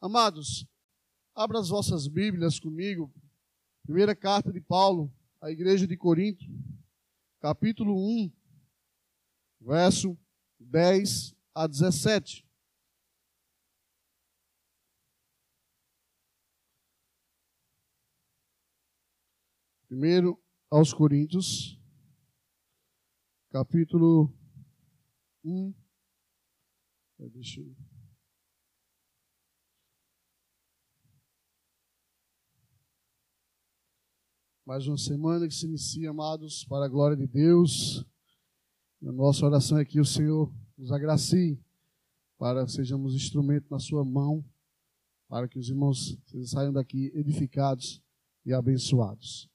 Amados, abra as vossas Bíblias comigo. Primeira carta de Paulo à igreja de Corinto, capítulo 1, verso 10 a 17. Primeiro aos Coríntios, capítulo 1. Deixa eu... Mais uma semana que se inicia, amados, para a glória de Deus. A nossa oração é que o Senhor nos agracie para que sejamos instrumento na sua mão, para que os irmãos saiam daqui edificados e abençoados.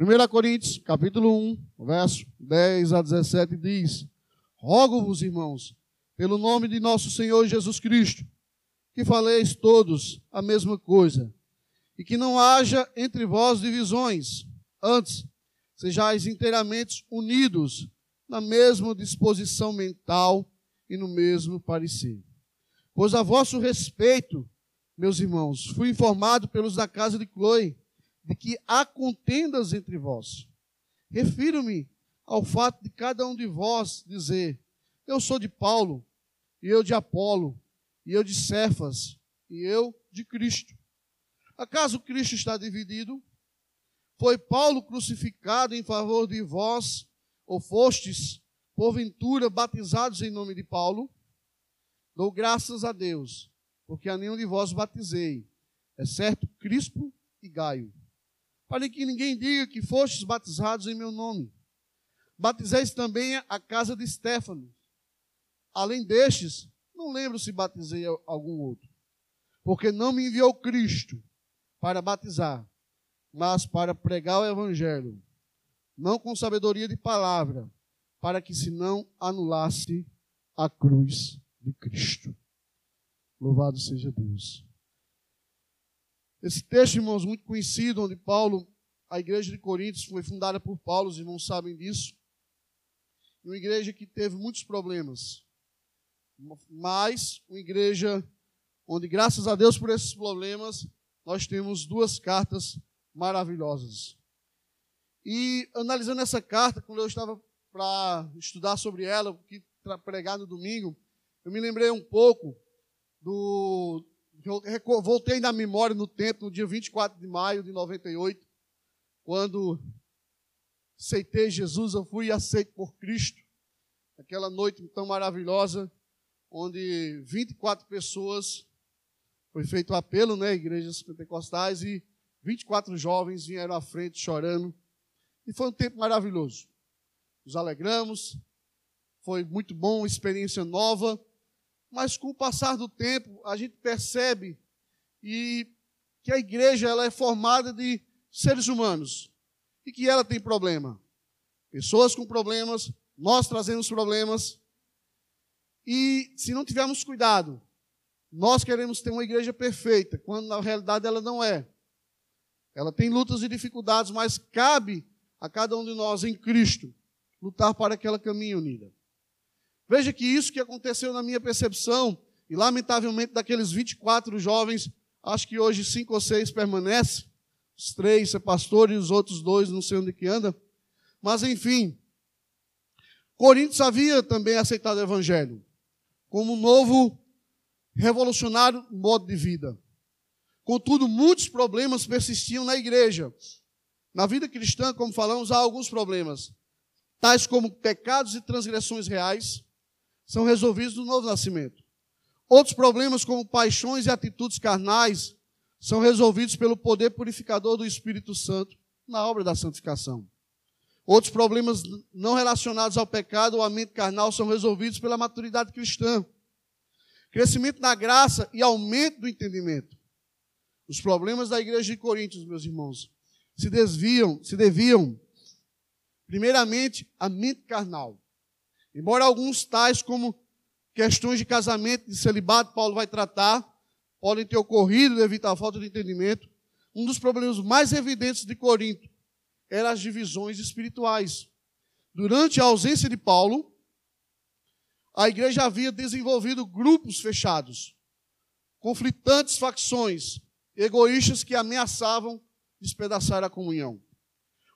1 Coríntios, capítulo 1, verso 10 a 17 diz: Rogo-vos, irmãos, pelo nome de nosso Senhor Jesus Cristo, que faleis todos a mesma coisa, e que não haja entre vós divisões, Antes, sejais inteiramente unidos na mesma disposição mental e no mesmo parecer. Pois a vosso respeito, meus irmãos, fui informado pelos da casa de Chloe de que há contendas entre vós. Refiro-me ao fato de cada um de vós dizer: Eu sou de Paulo, e eu de Apolo, e eu de Cefas, e eu de Cristo. Acaso Cristo está dividido? Foi Paulo crucificado em favor de vós, ou fostes, porventura, batizados em nome de Paulo? Dou graças a Deus, porque a nenhum de vós batizei, exceto Crispo e Gaio. Para que ninguém diga que fostes batizados em meu nome. Batizeis também a casa de Stefano. Além destes, não lembro se batizei algum outro. Porque não me enviou Cristo para batizar, mas para pregar o evangelho, não com sabedoria de palavra, para que se não anulasse a cruz de Cristo. Louvado seja Deus. Esse texto, irmãos, muito conhecido, onde Paulo, a igreja de Coríntios foi fundada por Paulo, os irmãos sabem disso. Uma igreja que teve muitos problemas, mas uma igreja onde, graças a Deus por esses problemas, nós temos duas cartas maravilhosas. E analisando essa carta, quando eu estava para estudar sobre ela, para pregar no domingo, eu me lembrei um pouco do. Eu voltei na memória no tempo, no dia 24 de maio de 98, quando aceitei Jesus, eu fui aceito por Cristo. Aquela noite tão maravilhosa, onde 24 pessoas, foi feito um apelo, né, igrejas pentecostais, e 24 jovens vieram à frente chorando. E foi um tempo maravilhoso. Nos alegramos, foi muito bom, experiência nova. Mas com o passar do tempo, a gente percebe e que a igreja ela é formada de seres humanos e que ela tem problema. Pessoas com problemas, nós trazemos problemas. E se não tivermos cuidado, nós queremos ter uma igreja perfeita, quando na realidade ela não é. Ela tem lutas e dificuldades, mas cabe a cada um de nós em Cristo lutar para aquela caminho unida. Veja que isso que aconteceu na minha percepção, e lamentavelmente daqueles 24 jovens, acho que hoje cinco ou seis permanecem, os três é pastor e os outros dois não sei onde que anda, mas enfim, Coríntios havia também aceitado o evangelho como um novo revolucionário modo de vida. Contudo, muitos problemas persistiam na igreja. Na vida cristã, como falamos, há alguns problemas, tais como pecados e transgressões reais, são resolvidos no novo nascimento. Outros problemas, como paixões e atitudes carnais, são resolvidos pelo poder purificador do Espírito Santo na obra da santificação. Outros problemas não relacionados ao pecado ou à mente carnal são resolvidos pela maturidade cristã. Crescimento na graça e aumento do entendimento. Os problemas da igreja de Coríntios, meus irmãos, se desviam, se deviam, primeiramente, à mente carnal. Embora alguns tais como questões de casamento, de celibato, Paulo vai tratar, podem ter ocorrido devido à falta de entendimento, um dos problemas mais evidentes de Corinto eram as divisões espirituais. Durante a ausência de Paulo, a igreja havia desenvolvido grupos fechados conflitantes facções, egoístas que ameaçavam despedaçar a comunhão.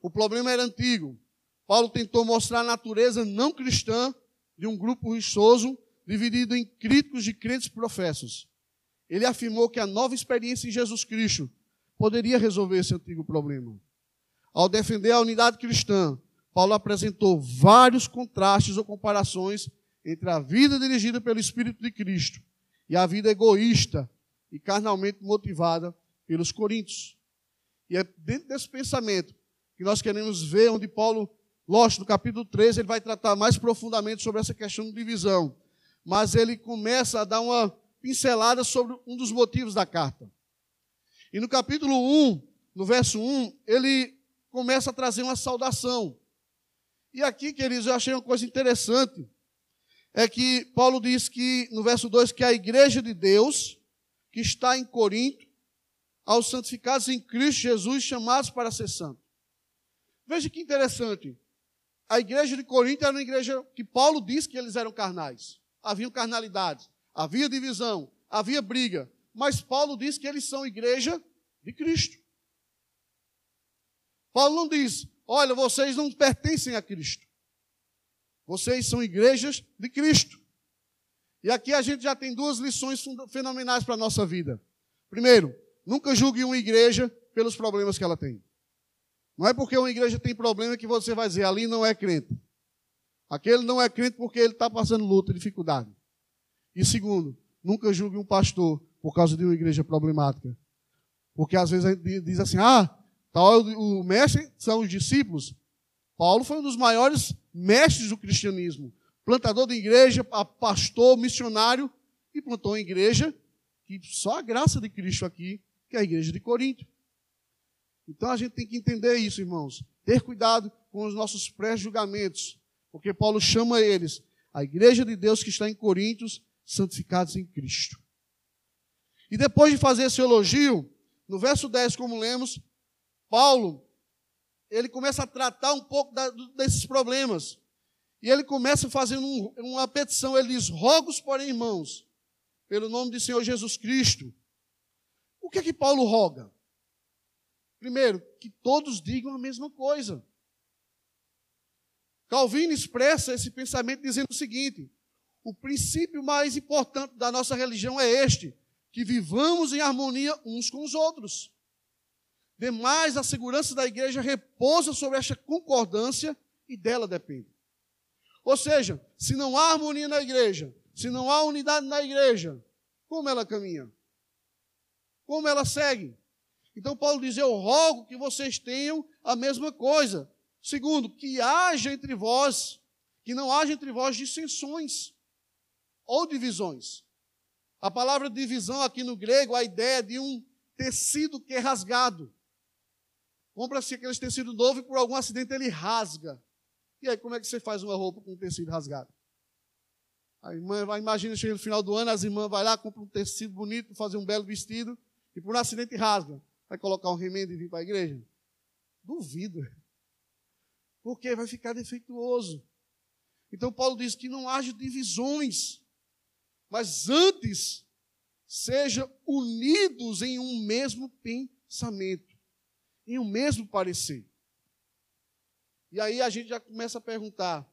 O problema era antigo. Paulo tentou mostrar a natureza não cristã de um grupo religioso dividido em críticos de crentes professos. Ele afirmou que a nova experiência em Jesus Cristo poderia resolver esse antigo problema. Ao defender a unidade cristã, Paulo apresentou vários contrastes ou comparações entre a vida dirigida pelo Espírito de Cristo e a vida egoísta e carnalmente motivada pelos coríntios. E é dentro desse pensamento que nós queremos ver onde Paulo, lógico, no capítulo 13, ele vai tratar mais profundamente sobre essa questão de divisão. Mas ele começa a dar uma pincelada sobre um dos motivos da carta. E no capítulo 1, no verso 1, ele começa a trazer uma saudação. E aqui, queridos, eu achei uma coisa interessante. É que Paulo diz que, no verso 2, que a igreja de Deus, que está em Corinto, aos santificados em Cristo Jesus, chamados para ser santos. Veja que interessante. A igreja de Corinto era uma igreja que Paulo disse que eles eram carnais. Havia carnalidades, havia divisão, havia briga. Mas Paulo diz que eles são igreja de Cristo. Paulo não diz, olha, vocês não pertencem a Cristo. Vocês são igrejas de Cristo. E aqui a gente já tem duas lições fenomenais para a nossa vida. Primeiro, nunca julgue uma igreja pelos problemas que ela tem. Não é porque uma igreja tem problema que você vai dizer, ali não é crente. Aquele não é crente porque ele está passando luta, dificuldade. E segundo, nunca julgue um pastor por causa de uma igreja problemática. Porque às vezes a gente diz assim, ah, Tal, o mestre são os discípulos. Paulo foi um dos maiores mestres do cristianismo. Plantador de igreja, pastor, missionário, e plantou uma igreja que só a graça de Cristo aqui, que é a igreja de Corinto. Então a gente tem que entender isso, irmãos. Ter cuidado com os nossos pré-julgamentos. Porque Paulo chama eles, a igreja de Deus que está em Coríntios, santificados em Cristo. E depois de fazer esse elogio, no verso 10, como lemos, Paulo, ele começa a tratar um pouco da, desses problemas. E ele começa fazendo um, uma petição, ele diz: Rogos, porém, irmãos, pelo nome do Senhor Jesus Cristo. O que é que Paulo roga? Primeiro, que todos digam a mesma coisa. Calvino expressa esse pensamento dizendo o seguinte: o princípio mais importante da nossa religião é este, que vivamos em harmonia uns com os outros. Demais, a segurança da igreja repousa sobre esta concordância e dela depende. Ou seja, se não há harmonia na igreja, se não há unidade na igreja, como ela caminha? Como ela segue? Então Paulo diz: Eu rogo que vocês tenham a mesma coisa. Segundo, que haja entre vós, que não haja entre vós dissensões ou divisões. A palavra divisão aqui no grego, a ideia de um tecido que é rasgado compra-se aquele tecido novo e por algum acidente ele rasga. E aí, como é que você faz uma roupa com um tecido rasgado? A irmã vai, imagina, chega no final do ano, as irmãs vão lá, compram um tecido bonito, fazer um belo vestido, e por um acidente rasga. Vai colocar um remendo e vir para a igreja? Duvido. Porque vai ficar defeituoso. Então Paulo diz que não haja divisões, mas antes sejam unidos em um mesmo pensamento em o mesmo parecer. E aí a gente já começa a perguntar: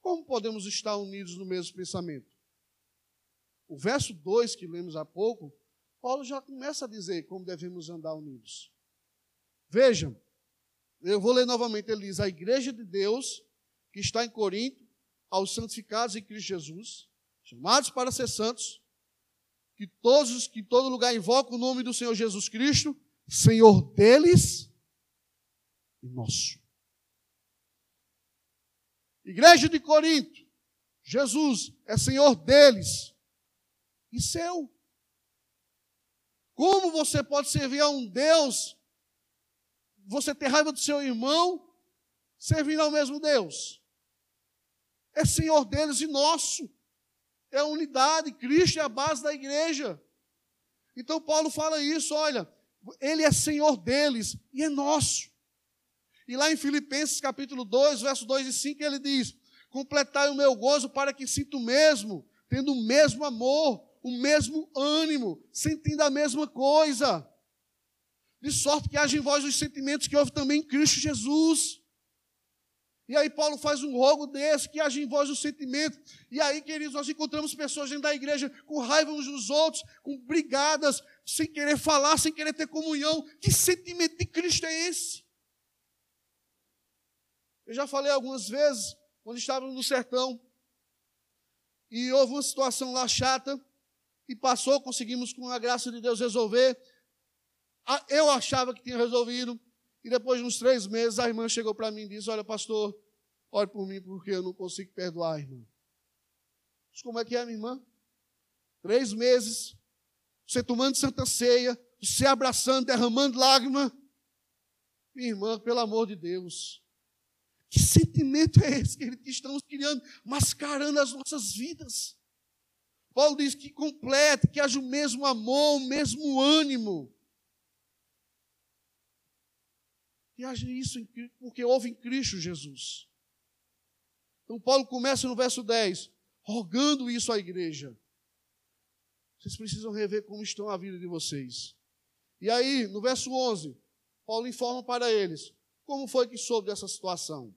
como podemos estar unidos no mesmo pensamento? O verso 2 que lemos há pouco, Paulo já começa a dizer como devemos andar unidos. Vejam, eu vou ler novamente, ele diz: a igreja de Deus que está em Corinto, aos santificados em Cristo Jesus, chamados para ser santos, que todos que em todo lugar invocam o nome do Senhor Jesus Cristo, Senhor deles e nosso. Igreja de Corinto, Jesus é Senhor deles e seu. Como você pode servir a um Deus, você ter raiva do seu irmão, servindo ao mesmo Deus? É Senhor deles e nosso. É a unidade, Cristo é a base da igreja. Então Paulo fala isso, olha, ele é Senhor deles e é nosso. E lá em Filipenses capítulo 2, versos 2 e 5, ele diz: Completai o meu gozo para que sinta o mesmo, tendo o mesmo amor, o mesmo ânimo, sentindo a mesma coisa. De sorte que haja em vós os sentimentos que houve também em Cristo Jesus. E aí Paulo faz um rogo desse, que haja em vós o sentimento. E aí, queridos, nós encontramos pessoas dentro da igreja com raiva uns dos outros, com brigadas, sem querer falar, sem querer ter comunhão. Que sentimento de Cristo é esse? Eu já falei algumas vezes, quando estávamos no sertão, e houve uma situação lá chata, e passou, conseguimos, com a graça de Deus, resolver. Eu achava que tinha resolvido, e depois de uns três meses, a irmã chegou para mim e disse: Olha, pastor, ore por mim porque eu não consigo perdoar a irmã. Disse, Como é que é, minha irmã? Três meses, você tomando santa ceia, você abraçando, derramando lágrima. Minha irmã, pelo amor de Deus, que sentimento é esse que estamos criando, mascarando as nossas vidas? Paulo diz que complete, que haja o mesmo amor, o mesmo ânimo. E haja isso porque houve em Cristo Jesus. Então, Paulo começa no verso 10, rogando isso à igreja. Vocês precisam rever como estão a vida de vocês. E aí, no verso 11, Paulo informa para eles como foi que soube dessa situação.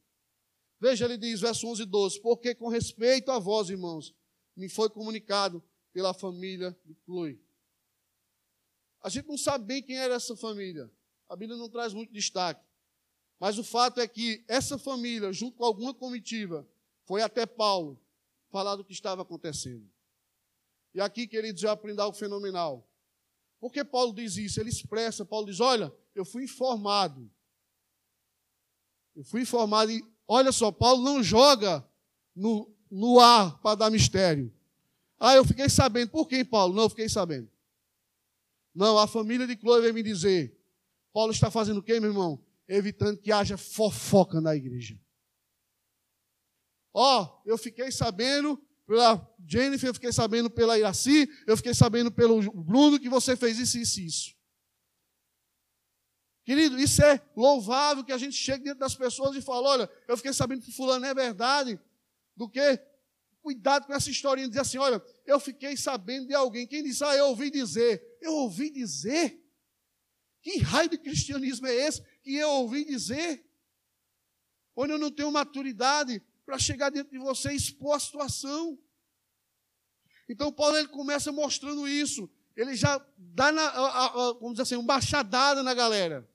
Veja, ele diz, verso 11 e 12: Porque com respeito a vós, irmãos, me foi comunicado pela família de Chloe. A gente não sabe bem quem era essa família. A Bíblia não traz muito destaque. Mas o fato é que essa família, junto com alguma comitiva, foi até Paulo falar do que estava acontecendo. E aqui, queridos, eu aprendi algo fenomenal. Por que Paulo diz isso? Ele expressa, Paulo diz: Olha, eu fui informado. Eu fui informado olha só, Paulo não joga no, no ar para dar mistério. Ah, eu fiquei sabendo. Por quem, Paulo? Não, eu fiquei sabendo. Não, a família de Chloe veio me dizer. Paulo está fazendo o quê, meu irmão? evitando que haja fofoca na igreja. Ó, oh, eu fiquei sabendo pela Jennifer, eu fiquei sabendo pela Iraci, eu fiquei sabendo pelo Bruno que você fez isso, isso, isso. Querido, isso é louvável que a gente chegue dentro das pessoas e fale: olha, eu fiquei sabendo que fulano é verdade, do que cuidado com essa historinha de dizer assim: olha, eu fiquei sabendo de alguém. Quem diz, ah, eu ouvi dizer. Eu ouvi dizer? Que raio de cristianismo é esse que eu ouvi dizer? Onde eu não tenho maturidade para chegar dentro de você e expor a situação. Então, Paulo ele começa mostrando isso. Ele já dá, na, a, a, vamos dizer assim, uma baixadada na galera.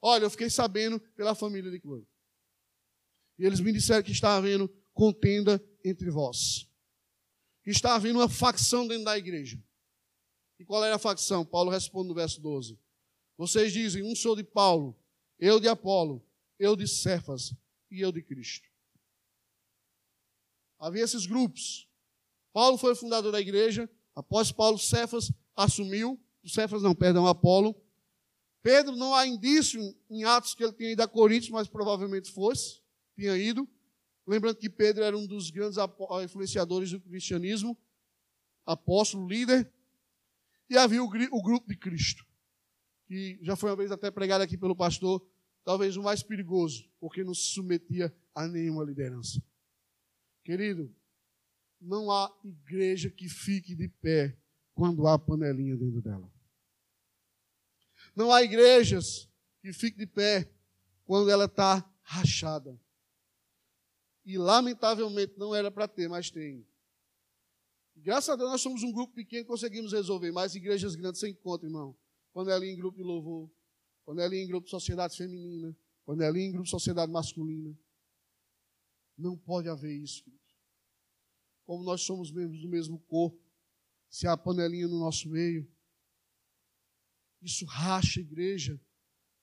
Olha, eu fiquei sabendo pela família de Chloe. E eles me disseram que está havendo contenda entre vós. Que está havendo uma facção dentro da igreja. E qual era a facção? Paulo responde no verso 12. Vocês dizem, um sou de Paulo, eu de Apolo, eu de Cefas e eu de Cristo. Havia esses grupos. Paulo foi o fundador da igreja. Após Paulo, Cefas assumiu. Cefas não, perdão, Apolo. Pedro, não há indício em Atos que ele tenha ido a Coríntios, mas provavelmente fosse, tinha ido. Lembrando que Pedro era um dos grandes influenciadores do cristianismo, apóstolo, líder. E havia o, o grupo de Cristo que já foi uma vez até pregado aqui pelo pastor, talvez o mais perigoso, porque não se submetia a nenhuma liderança. Querido, não há igreja que fique de pé quando há panelinha dentro dela. Não há igrejas que fiquem de pé quando ela está rachada. E lamentavelmente não era para ter, mas tem. Graças a Deus nós somos um grupo pequeno e conseguimos resolver, mas igrejas grandes sem conta, irmão quando é ali em grupo de louvor, quando é ali em grupo de sociedade feminina, quando é ali em grupo de sociedade masculina. Não pode haver isso, queridos. Como nós somos membros do mesmo corpo, se há panelinha no nosso meio, isso racha a igreja.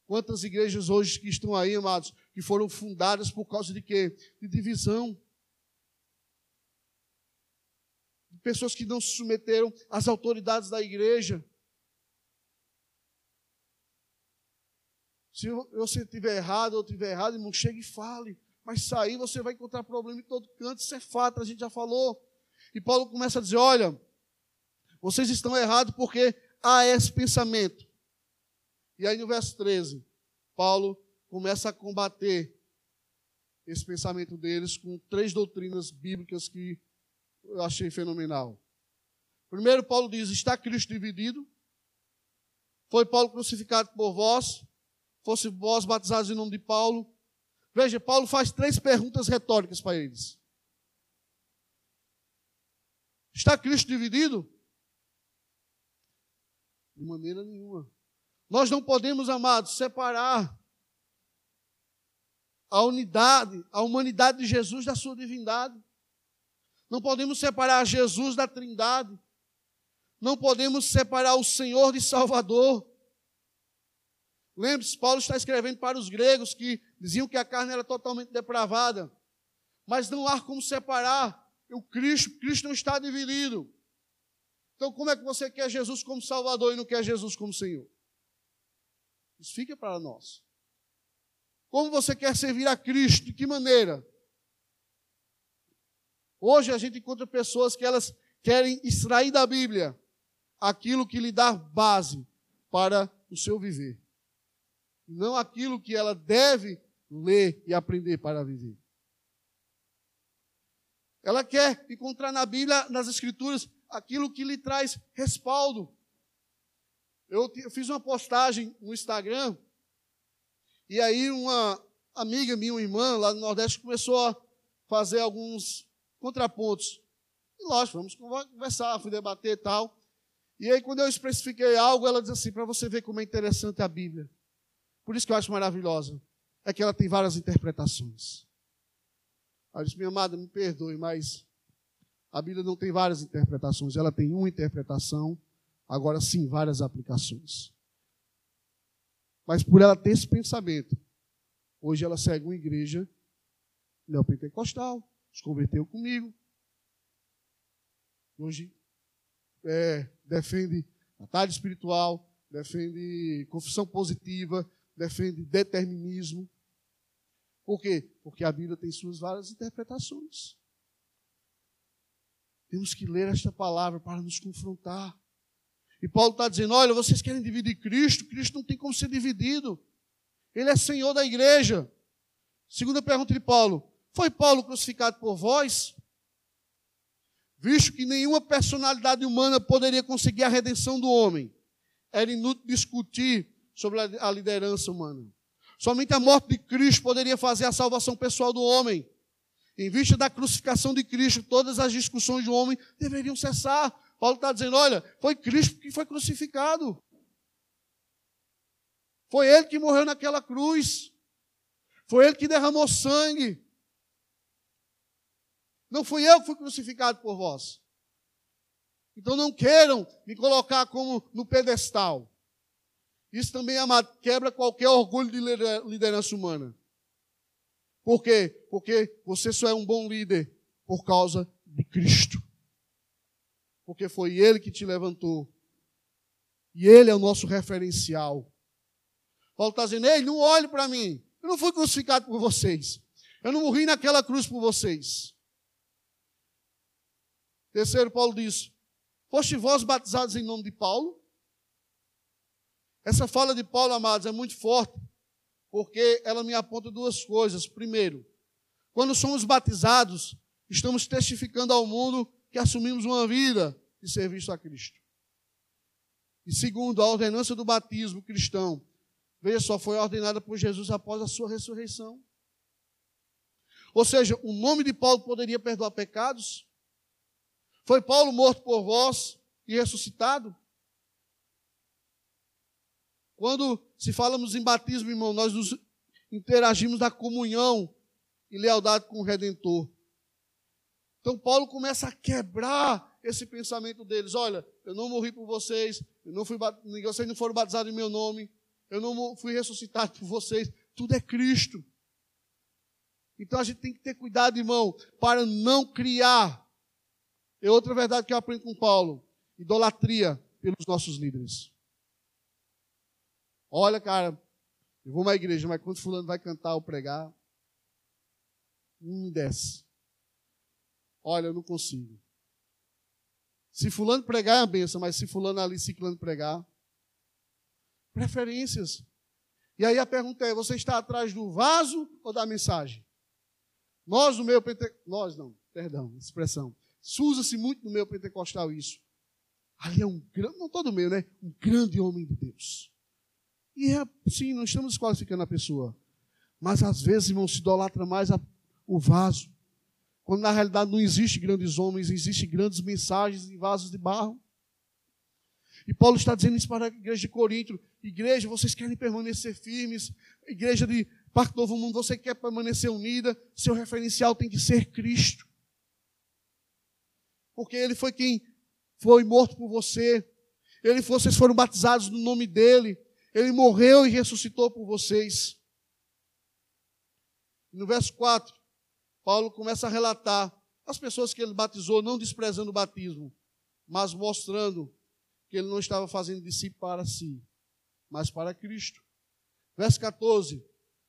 Quantas igrejas hoje que estão aí, amados, que foram fundadas por causa de quê? De divisão. De pessoas que não se submeteram às autoridades da igreja. Se você tiver errado ou tiver errado, irmão, chegue e fale. Mas sair você vai encontrar problema em todo canto, isso é fato, a gente já falou. E Paulo começa a dizer: olha, vocês estão errados porque há esse pensamento. E aí no verso 13, Paulo começa a combater esse pensamento deles com três doutrinas bíblicas que eu achei fenomenal. Primeiro, Paulo diz: está Cristo dividido? Foi Paulo crucificado por vós? Fosse vós batizados em nome de Paulo? Veja, Paulo faz três perguntas retóricas para eles. Está Cristo dividido? De maneira nenhuma. Nós não podemos, amados, separar a unidade, a humanidade de Jesus da sua divindade. Não podemos separar Jesus da Trindade. Não podemos separar o Senhor de Salvador. Lembre-se, Paulo está escrevendo para os gregos que diziam que a carne era totalmente depravada. Mas não há como separar o Cristo, Cristo não está dividido. Então, como é que você quer Jesus como Salvador e não quer Jesus como Senhor? Isso fica para nós. Como você quer servir a Cristo? De que maneira? Hoje a gente encontra pessoas que elas querem extrair da Bíblia aquilo que lhe dá base para o seu viver. Não aquilo que ela deve ler e aprender para viver. Ela quer encontrar na Bíblia, nas Escrituras, aquilo que lhe traz respaldo. Eu, fiz uma postagem no Instagram, e aí uma amiga minha, uma irmã lá no Nordeste, começou a fazer alguns contrapontos. E lógico, vamos conversar, fui debater e tal. E aí, quando eu especifiquei algo, ela diz assim: para você ver como é interessante a Bíblia. Por isso que eu acho maravilhosa. É que ela tem várias interpretações. Ela disse, minha amada, me perdoe, mas a Bíblia não tem várias interpretações, ela tem uma interpretação, agora sim, várias aplicações. Mas por ela ter esse pensamento, hoje ela segue uma igreja neopentecostal, se converteu comigo. Hoje é, defende batalha espiritual, defende confissão positiva, defende determinismo. Por quê? Porque a Bíblia tem suas várias interpretações. Temos que ler esta palavra para nos confrontar. E Paulo está dizendo: olha, vocês querem dividir Cristo? Cristo não tem como ser dividido. Ele é Senhor da igreja. Segunda pergunta de Paulo: Foi Paulo crucificado por vós? Visto que nenhuma personalidade humana poderia conseguir a redenção do homem, era inútil discutir sobre a liderança humana. Somente a morte de Cristo poderia fazer a salvação pessoal do homem. Em vista da crucificação de Cristo, todas as discussões do homem deveriam cessar. Paulo está dizendo: olha, foi Cristo que foi crucificado. Foi Ele que morreu naquela cruz. Foi Ele que derramou sangue. Não fui eu que fui crucificado por vós. Então não queiram me colocar como no pedestal. Isso também, amado, quebra qualquer orgulho de liderança humana. Por quê? Porque você só é um bom líder por causa de Cristo. Porque foi Ele que te levantou. E Ele é o nosso referencial. Paulo está dizendo: Ei, não olhe para mim. Eu não fui crucificado por vocês. Eu não morri naquela cruz por vocês. Terceiro, Paulo diz: Foste vós batizados em nome de Paulo? Essa fala de Paulo, amados, é muito forte, porque ela me aponta duas coisas. Primeiro, quando somos batizados, estamos testificando ao mundo que assumimos uma vida de serviço a Cristo. E segundo, a ordenança do batismo cristão, veja só, foi ordenada por Jesus após a sua ressurreição. Ou seja, o nome de Paulo poderia perdoar pecados? Foi Paulo morto por vós e ressuscitado? Quando se falamos em batismo, irmão, nós nos interagimos na comunhão e lealdade com o Redentor. Então Paulo começa a quebrar esse pensamento deles. Olha, eu não morri por vocês, eu não fui, vocês não foram batizados em meu nome, eu não fui ressuscitado por vocês. Tudo é Cristo. Então a gente tem que ter cuidado, irmão, para não criar. É outra verdade que eu aprendo com Paulo: idolatria pelos nossos líderes. Olha, cara, eu vou uma igreja, mas quando fulano vai cantar ou pregar, não me desce. Olha, eu não consigo. Se fulano pregar é uma benção, mas se fulano ali, ciclano pregar, preferências. E aí a pergunta é: você está atrás do vaso ou da mensagem? Nós no meio pentecostal, nós não, perdão, expressão. Usa-se muito no meio pentecostal isso. Ali é um grande, não todo meio, né? Um grande homem de Deus. E é sim, não estamos desqualificando a pessoa. Mas às vezes, irmão, se idolatra mais a, o vaso. Quando na realidade não existe grandes homens, existem grandes mensagens em vasos de barro. E Paulo está dizendo isso para a igreja de Corinto: igreja, vocês querem permanecer firmes, igreja de Parque Novo Mundo, você quer permanecer unida, seu referencial tem que ser Cristo. Porque Ele foi quem foi morto por você, Ele, vocês foram batizados no nome dEle, Ele morreu e ressuscitou por vocês. No verso 4, Paulo começa a relatar as pessoas que ele batizou, não desprezando o batismo, mas mostrando que ele não estava fazendo de si para si, mas para Cristo. Verso 14: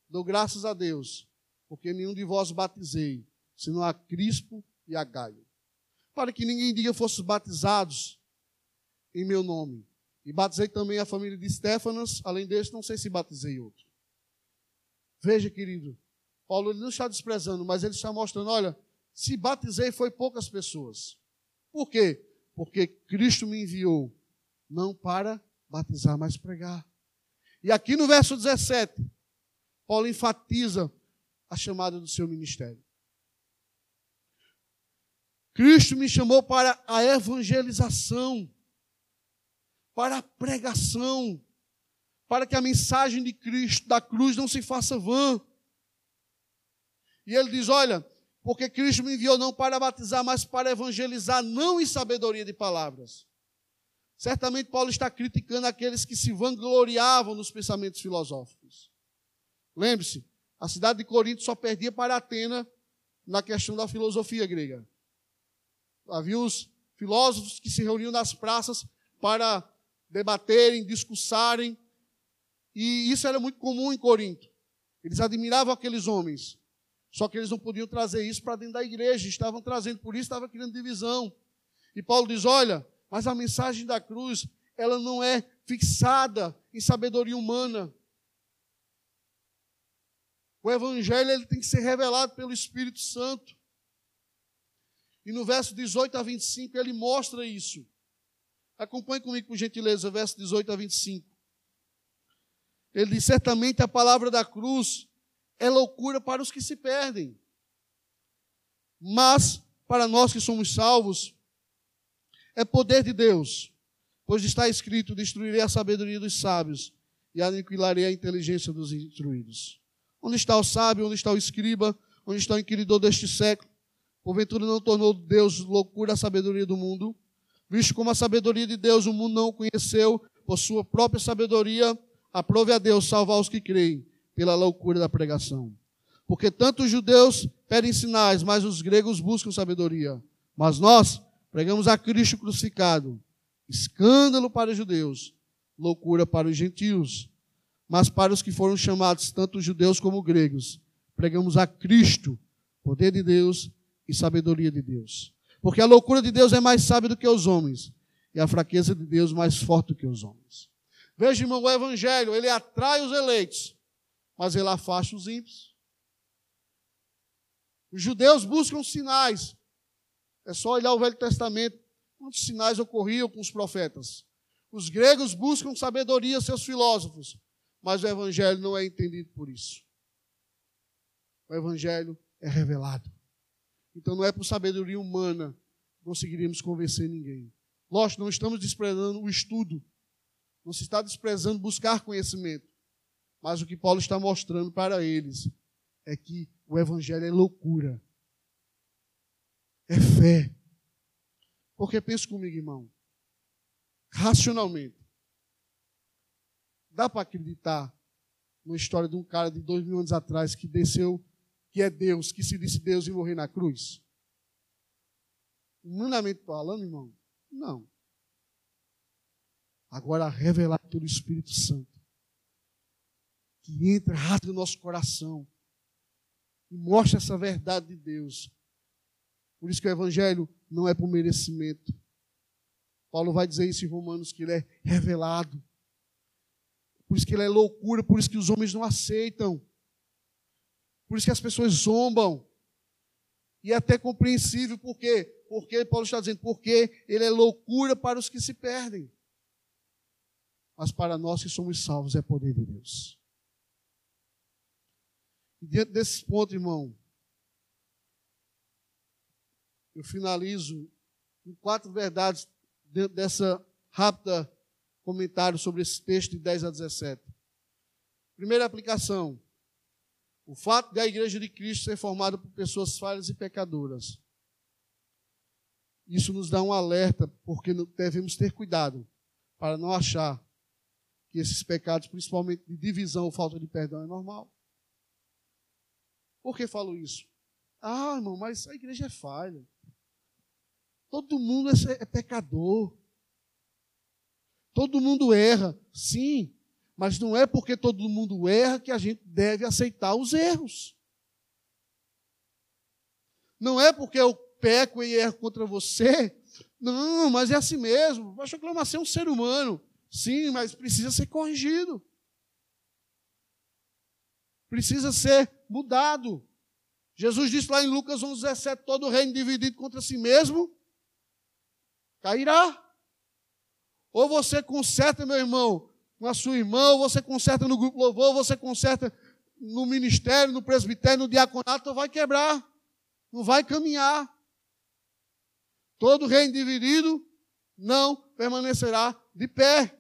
Dou graças a Deus, porque nenhum de vós batizei, senão a Crispo e a Gaio. Para que ninguém diga fosse batizados em meu nome. E batizei também a família de Stefanas, além deste, não sei se batizei outro. Veja, querido, Paulo ele não está desprezando, mas ele está mostrando: olha, se batizei foi poucas pessoas. Por quê? Porque Cristo me enviou não para batizar, mas pregar. E aqui no verso 17, Paulo enfatiza a chamada do seu ministério. Cristo me chamou para a evangelização, para a pregação, para que a mensagem de Cristo, da cruz, não se faça vã. E ele diz: Olha, porque Cristo me enviou não para batizar, mas para evangelizar, não em sabedoria de palavras, Certamente Paulo está criticando aqueles que se vangloriavam nos pensamentos filosóficos. Lembre-se, a cidade de Corinto só perdia para Atena na questão da filosofia grega. Havia os filósofos que se reuniam nas praças para debaterem, discursarem, e isso era muito comum em Corinto. Eles admiravam aqueles homens, só que eles não podiam trazer isso para dentro da igreja, estavam trazendo, por isso estava criando divisão. E Paulo diz: olha, mas a mensagem da cruz, ela não é fixada em sabedoria humana. O evangelho ele tem que ser revelado pelo Espírito Santo. E no verso 18 a 25 ele mostra isso. Acompanhe comigo, por gentileza, verso 18 a 25. Ele diz: certamente a palavra da cruz é loucura para os que se perdem, mas para nós que somos salvos, é poder de Deus, pois está escrito: destruirei a sabedoria dos sábios e aniquilarei a inteligência dos instruídos. Onde está o sábio? Onde está o escriba? Onde está o inquiridor deste século? Porventura não tornou Deus loucura a sabedoria do mundo? Visto como a sabedoria de Deus o mundo não conheceu, por sua própria sabedoria, aprove a Deus salvar os que creem, pela loucura da pregação. Porque tanto os judeus pedem sinais, mas os gregos buscam sabedoria. Mas nós Pregamos a Cristo crucificado, escândalo para os judeus, loucura para os gentios. Mas para os que foram chamados, tanto judeus como gregos, pregamos a Cristo, poder de Deus e sabedoria de Deus. Porque a loucura de Deus é mais sábia do que os homens, e a fraqueza de Deus mais forte do que os homens. Veja, irmão, o Evangelho, ele atrai os eleitos, mas ele afasta os ímpios. Os judeus buscam sinais, é só olhar o Velho Testamento, quantos sinais ocorriam com os profetas. Os gregos buscam sabedoria, seus filósofos, mas o Evangelho não é entendido por isso. O Evangelho é revelado. Então não é por sabedoria humana que conseguiríamos convencer ninguém. Lógico, não estamos desprezando o estudo, não se está desprezando buscar conhecimento, mas o que Paulo está mostrando para eles é que o Evangelho é loucura é fé. Porque pense comigo, irmão, racionalmente, dá para acreditar numa história de um cara de dois mil anos atrás que desceu, que é Deus, que se disse Deus e morrer na cruz? Humanamente falando, irmão, não. Agora, revelado pelo Espírito Santo, que entra, rasga o nosso coração e mostra essa verdade de Deus, por isso que o Evangelho não é por merecimento. Paulo vai dizer isso em Romanos, que ele é revelado. Por isso que ele é loucura, por isso que os homens não aceitam. Por isso que as pessoas zombam. E é até compreensível, por quê? Porque Paulo está dizendo, porque ele é loucura para os que se perdem. Mas para nós que somos salvos é poder de Deus. E diante desse ponto, irmão, eu finalizo com quatro verdades dentro dessa rápida comentário sobre esse texto de 10 a 17. Primeira aplicação: o fato de a igreja de Cristo ser formada por pessoas falhas e pecadoras. Isso nos dá um alerta, porque devemos ter cuidado para não achar que esses pecados, principalmente de divisão ou falta de perdão, é normal. Por que falo isso? Ah, irmão, mas a igreja é falha. Todo mundo é, é pecador. Todo mundo erra, sim, mas não é porque todo mundo erra que a gente deve aceitar os erros. Não é porque eu peco e erro contra você. Não, mas é assim mesmo. O pastor Cleomar é um ser humano. Sim, mas precisa ser corrigido. Precisa ser mudado. Jesus disse lá em Lucas 11,17: todo reino dividido contra si mesmo cairá. Ou você conserta, meu irmão, com a sua irmã, ou você conserta no grupo louvor, ou você conserta no ministério, no presbitério, no diaconato, vai quebrar, não vai caminhar. Todo reino dividido não permanecerá de pé.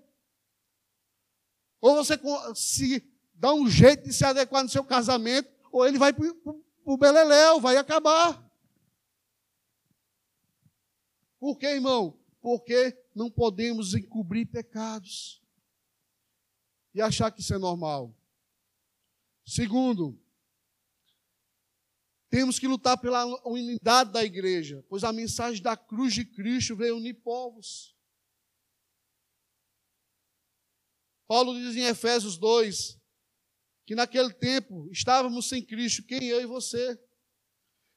Ou você se dá um jeito de se adequar no seu casamento, ou ele vai para o beleléu, vai acabar. Por quê, irmão? Porque não podemos encobrir pecados e achar que isso é normal. Segundo, temos que lutar pela unidade da igreja, pois a mensagem da cruz de Cristo veio unir povos. Paulo diz em Efésios 2 que naquele tempo estávamos sem Cristo, quem eu e você,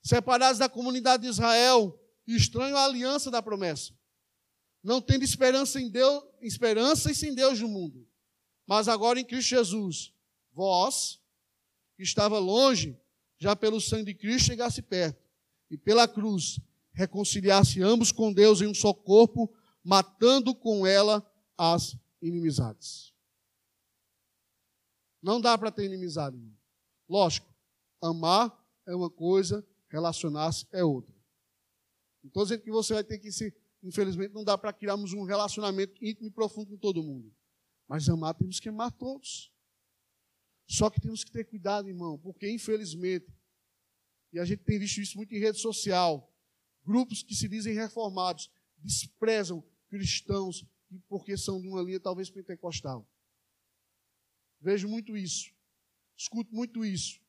separados da comunidade de Israel, estranho à aliança da promessa não tendo esperança em Deus, esperança e sem Deus no mundo. Mas agora em Cristo Jesus, vós, que estava longe, já pelo sangue de Cristo chegasse perto, e pela cruz reconciliasse ambos com Deus em um só corpo, matando com ela as inimizades. Não dá para ter inimizade. Irmão. Lógico, amar é uma coisa, relacionar-se é outra. Estou dizendo que você vai ter que se Infelizmente, não dá para criarmos um relacionamento íntimo e profundo com todo mundo. Mas amar, temos que amar todos. Só que temos que ter cuidado, irmão, porque infelizmente, e a gente tem visto isso muito em rede social, grupos que se dizem reformados desprezam cristãos porque são de uma linha talvez pentecostal. Vejo muito isso. Escuto muito isso.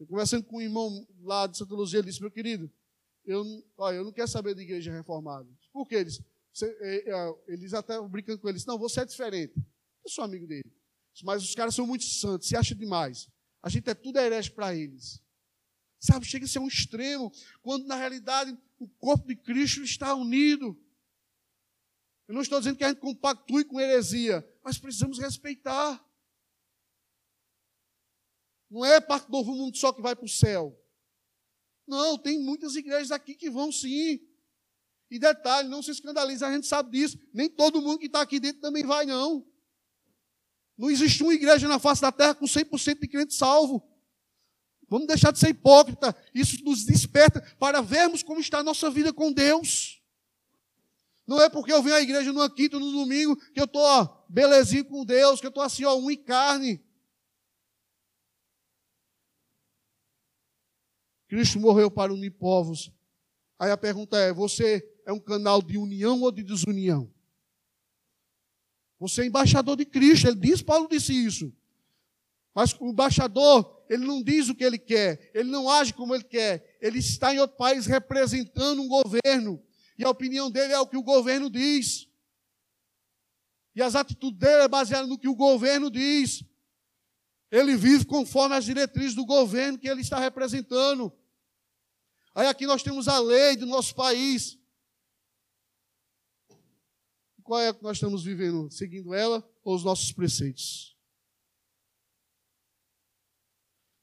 Eu conversando com um irmão lá de Santa Luzia, ele disse, meu querido, eu, olha, eu não quero saber de igreja reformada. Por quê? Eles, é, é, eles até brincando com eles, não, você é diferente. Eu sou amigo dele. Mas os caras são muito santos, se acha demais. A gente é tudo herege para eles. Sabe, chega a ser um extremo, quando na realidade o corpo de Cristo está unido. Eu não estou dizendo que a gente compactue com heresia, mas precisamos respeitar. Não é parte do novo mundo só que vai para o céu. Não, tem muitas igrejas aqui que vão sim. E detalhe, não se escandalize, a gente sabe disso. Nem todo mundo que está aqui dentro também vai, não. Não existe uma igreja na face da terra com 100% de crente salvo. Vamos deixar de ser hipócrita. Isso nos desperta para vermos como está a nossa vida com Deus. Não é porque eu venho à igreja numa quinta, no domingo, que eu estou belezinho com Deus, que eu estou assim, ó, um em carne. Cristo morreu para unir povos. Aí a pergunta é: você é um canal de união ou de desunião? Você é embaixador de Cristo, ele diz, Paulo disse isso. Mas o embaixador, ele não diz o que ele quer, ele não age como ele quer, ele está em outro país representando um governo, e a opinião dele é o que o governo diz. E as atitudes dele é baseadas no que o governo diz. Ele vive conforme as diretrizes do governo que ele está representando. Aí aqui nós temos a lei do nosso país. Qual é que nós estamos vivendo? Seguindo ela ou os nossos preceitos?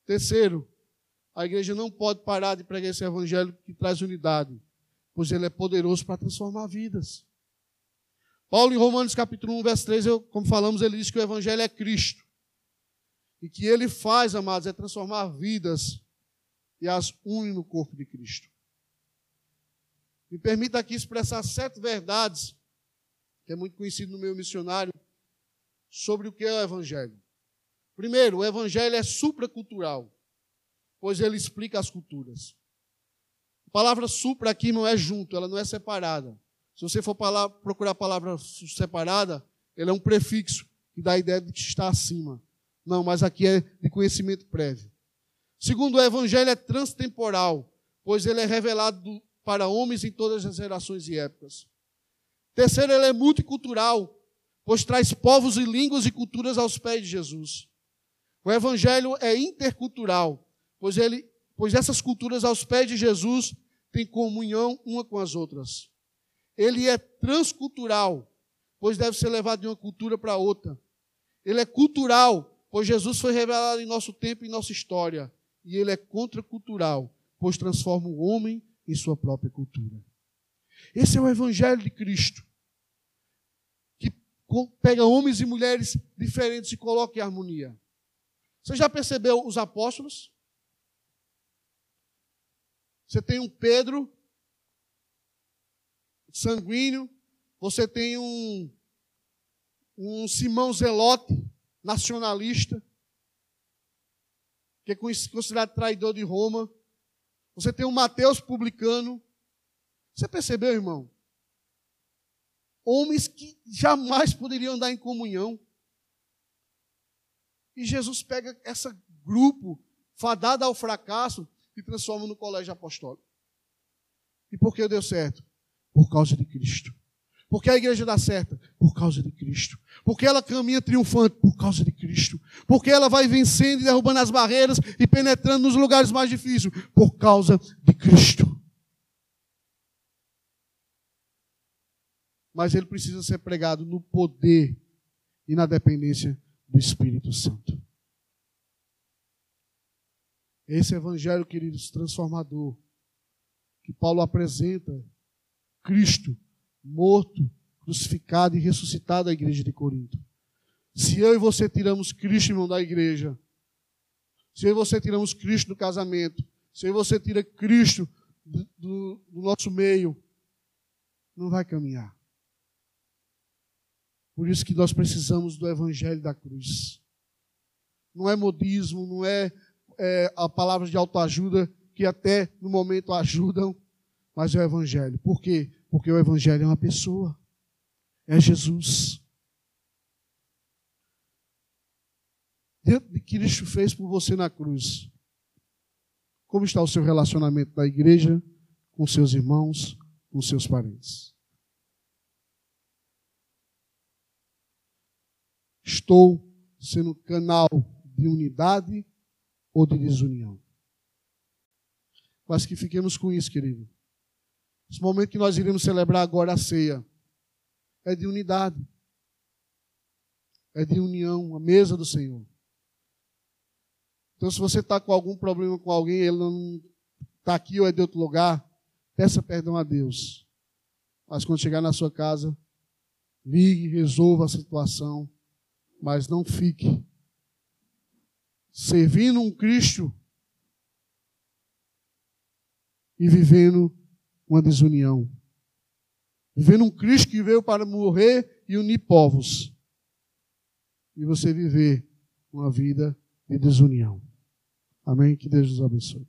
Terceiro, a igreja não pode parar de pregar esse evangelho que traz unidade. pois ele é poderoso para transformar vidas. Paulo, em Romanos capítulo 1, verso 3, eu, como falamos, ele diz que o Evangelho é Cristo. E que ele faz, amados, é transformar vidas e as une no corpo de Cristo. Me permita aqui expressar sete verdades, que é muito conhecido no meio missionário, sobre o que é o Evangelho. Primeiro, o Evangelho é supracultural, pois ele explica as culturas. A palavra supra aqui não é junto, ela não é separada. Se você for procurar a palavra separada, ele é um prefixo que dá a ideia de que está acima. Não, mas aqui é de conhecimento prévio. Segundo, o Evangelho é transtemporal, pois ele é revelado para homens em todas as gerações e épocas. Terceiro, ele é multicultural, pois traz povos e línguas e culturas aos pés de Jesus. O Evangelho é intercultural, pois, ele, pois essas culturas aos pés de Jesus têm comunhão uma com as outras. Ele é transcultural, pois deve ser levado de uma cultura para outra. Ele é cultural, pois Jesus foi revelado em nosso tempo e em nossa história e ele é contracultural, pois transforma o homem em sua própria cultura. Esse é o Evangelho de Cristo, que pega homens e mulheres diferentes e coloca em harmonia. Você já percebeu os apóstolos? Você tem um Pedro sanguíneo, você tem um, um Simão Zelote nacionalista, que é considerado traidor de Roma. Você tem o Mateus publicano. Você percebeu, irmão? Homens que jamais poderiam andar em comunhão. E Jesus pega esse grupo fadado ao fracasso e transforma no colégio apostólico. E por que deu certo? Por causa de Cristo. Porque a igreja dá certo? Por causa de Cristo. Porque ela caminha triunfante? Por causa de Cristo. Porque ela vai vencendo e derrubando as barreiras e penetrando nos lugares mais difíceis? Por causa de Cristo. Mas ele precisa ser pregado no poder e na dependência do Espírito Santo. Esse evangelho, queridos, transformador, que Paulo apresenta, Cristo morto, crucificado e ressuscitado à igreja de Corinto. Se eu e você tiramos Cristo, irmão, da igreja, se eu e você tiramos Cristo do casamento, se eu e você tira Cristo do, do, do nosso meio, não vai caminhar. Por isso que nós precisamos do Evangelho da cruz. Não é modismo, não é, é a palavra de autoajuda que até no momento ajudam, mas é o Evangelho. Por quê? Porque o Evangelho é uma pessoa. É Jesus. Dentro de que Cristo fez por você na cruz. Como está o seu relacionamento da igreja, com seus irmãos, com seus parentes? Estou sendo canal de unidade ou de desunião? Mas que fiquemos com isso, querido. Esse momento que nós iremos celebrar agora a ceia é de unidade, é de união, a mesa do Senhor. Então, se você está com algum problema com alguém, ele não está aqui ou é de outro lugar, peça perdão a Deus. Mas quando chegar na sua casa, ligue, resolva a situação, mas não fique servindo um Cristo e vivendo uma desunião. Vivendo um Cristo que veio para morrer e unir povos. E você viver uma vida de desunião. Amém? Que Deus nos abençoe.